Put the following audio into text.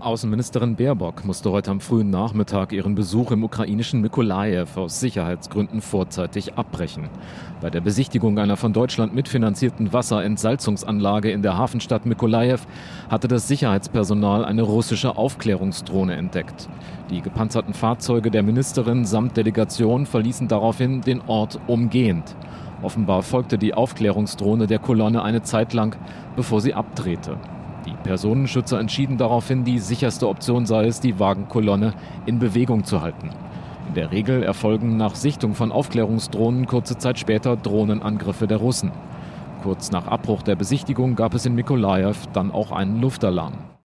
Außenministerin Baerbock musste heute am frühen Nachmittag ihren Besuch im ukrainischen Mykolajew aus Sicherheitsgründen vorzeitig abbrechen. Bei der Besichtigung einer von Deutschland mitfinanzierten Wasserentsalzungsanlage in der Hafenstadt Mykolajew hatte das Sicherheitspersonal eine russische Aufklärungsdrohne entdeckt. Die gepanzerten Fahrzeuge der Ministerin samt Delegation verließen daraufhin den Ort umgehend. Offenbar folgte die Aufklärungsdrohne der Kolonne eine Zeit lang, bevor sie abdrehte. Die Personenschützer entschieden daraufhin, die sicherste Option sei es, die Wagenkolonne in Bewegung zu halten. In der Regel erfolgen nach Sichtung von Aufklärungsdrohnen kurze Zeit später Drohnenangriffe der Russen. Kurz nach Abbruch der Besichtigung gab es in Mikolajew dann auch einen Luftalarm.